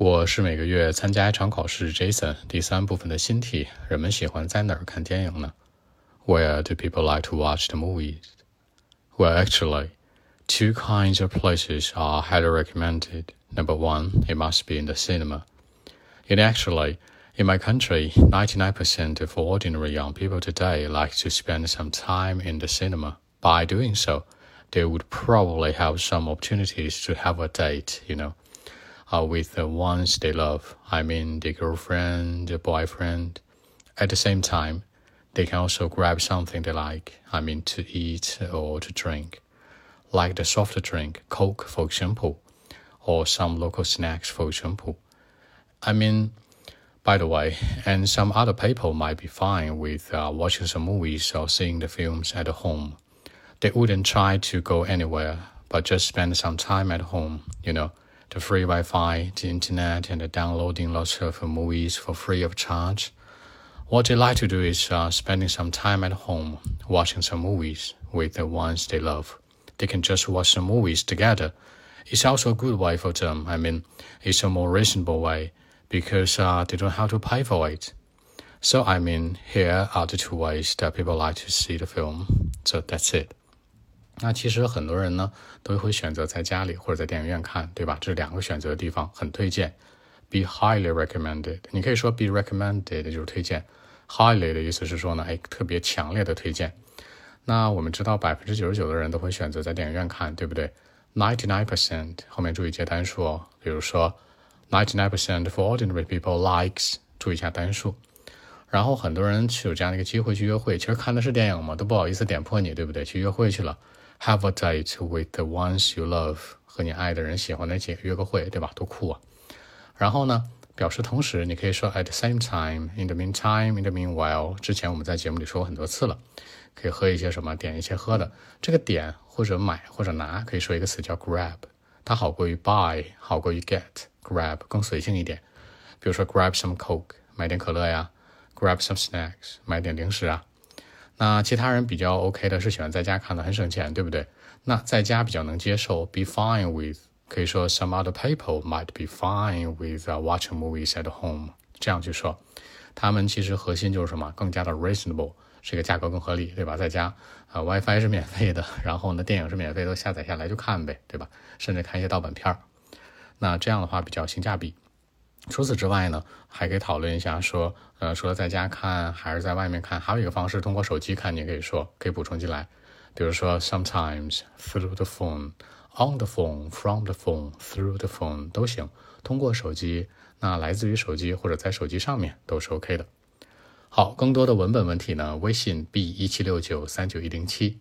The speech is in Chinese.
我是每个月参加一场考试，Jason。第三部分的新题：人们喜欢在哪儿看电影呢？Where do people like to watch the movies? Well, actually, two kinds of places are highly recommended. Number one, it must be in the cinema. And actually, in my country, 99% of ordinary young people today like to spend some time in the cinema. By doing so, they would probably have some opportunities to have a date, you know uh, with the ones they love. I mean, the girlfriend, the boyfriend. At the same time, they can also grab something they like. I mean, to eat or to drink, like the soft drink, Coke, for example, or some local snacks, for example. I mean, by the way, and some other people might be fine with uh, watching some movies or seeing the films at home. They wouldn't try to go anywhere, but just spend some time at home, you know, the free Wi-Fi, the internet, and downloading lots of movies for free of charge. What they like to do is uh, spending some time at home, watching some movies with the ones they love. They can just watch some movies together. It's also a good way for them. I mean, it's a more reasonable way because uh, they don't have to pay for it. So, I mean, here are the two ways that people like to see the film. So that's it. 那其实很多人呢都会选择在家里或者在电影院看，对吧？这两个选择的地方，很推荐。Be highly recommended，你可以说 be recommended 就是推荐，highly 的意思是说呢，哎，特别强烈的推荐。那我们知道百分之九十九的人都会选择在电影院看，对不对？Ninety nine percent 后面注意接单数哦，比如说 ninety nine percent for ordinary people likes，注意一下单数。然后很多人去有这样的一个机会去约会，其实看的是电影嘛，都不好意思点破你，对不对？去约会去了。Have a date with the ones you love，和你爱的人、喜欢的人约个会，对吧？多酷啊！然后呢，表示同时，你可以说 at the same time，in the meantime，in the meanwhile。之前我们在节目里说过很多次了，可以喝一些什么，点一些喝的。这个点或者买或者拿，可以说一个词叫 grab，它好过于 buy，好过于 get。grab 更随性一点，比如说 grab some coke，买点可乐呀；grab some snacks，买点零食啊。那其他人比较 OK 的是喜欢在家看的，很省钱，对不对？那在家比较能接受，be fine with，可以说 some other people might be fine with watching movies at home，这样去说。他们其实核心就是什么？更加的 reasonable，是一个价格更合理，对吧？在家啊，WiFi 是免费的，然后呢，电影是免费，都下载下来就看呗，对吧？甚至看一些盗版片儿，那这样的话比较性价比。除此之外呢，还可以讨论一下，说，呃，除了在家看还是在外面看，还有一个方式，通过手机看，你可以说可以补充进来，比如说 sometimes through the phone, on the phone, from the phone, through the phone 都行，通过手机，那来自于手机或者在手机上面都是 OK 的。好，更多的文本问题呢，微信 b 一七六九三九一零七。